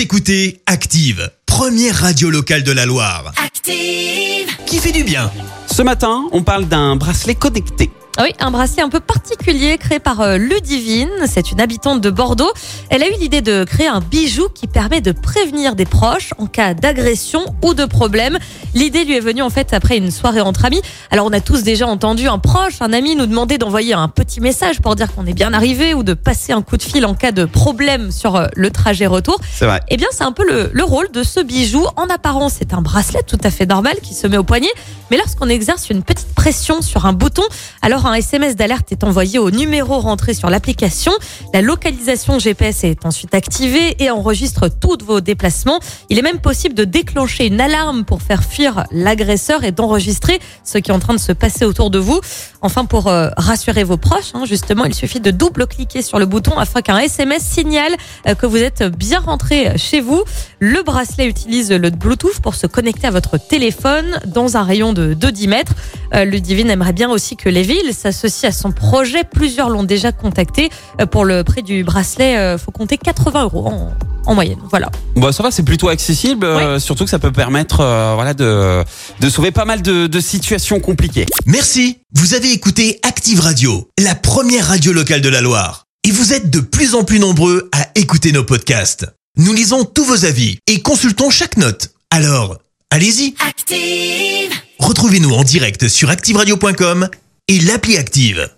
Vous écoutez Active, première radio locale de la Loire. Active. Qui fait du bien Ce matin, on parle d'un bracelet connecté. Ah Oui, un bracelet un peu particulier créé par euh, Ludivine. C'est une habitante de Bordeaux. Elle a eu l'idée de créer un bijou qui permet de prévenir des proches en cas d'agression ou de problème. L'idée lui est venue en fait après une soirée entre amis. Alors on a tous déjà entendu un proche, un ami nous demander d'envoyer un petit message pour dire qu'on est bien arrivé ou de passer un coup de fil en cas de problème sur euh, le trajet retour. C'est vrai. Eh bien, c'est un peu le, le rôle de ce bijou. En apparence, c'est un bracelet tout à fait normal qui se met au poignet. Mais lorsqu'on exerce une petite pression sur un bouton, alors un SMS d'alerte est envoyé au numéro rentré sur l'application. La localisation GPS est ensuite activée et enregistre tous vos déplacements. Il est même possible de déclencher une alarme pour faire fuir l'agresseur et d'enregistrer ce qui est en train de se passer autour de vous. Enfin, pour euh, rassurer vos proches, hein, justement, il suffit de double-cliquer sur le bouton afin qu'un SMS signale euh, que vous êtes bien rentré chez vous. Le bracelet utilise le Bluetooth pour se connecter à votre téléphone dans un rayon de, de 10 mètres. Euh, Ludivine aimerait bien aussi que les villes s'associent à son projet. Plusieurs l'ont déjà contacté. Euh, pour le prix du bracelet, euh, faut compter 80 euros en, en moyenne. Voilà. Bon, ça va, c'est plutôt accessible, euh, surtout que ça peut permettre euh, voilà, de, de sauver pas mal de, de situations compliquées. Merci. Vous avez écouté Active Radio, la première radio locale de la Loire. Et vous êtes de plus en plus nombreux à écouter nos podcasts. Nous lisons tous vos avis et consultons chaque note. Alors, allez-y. Active. Retrouvez-nous en direct sur activeradio.com et l'appli Active.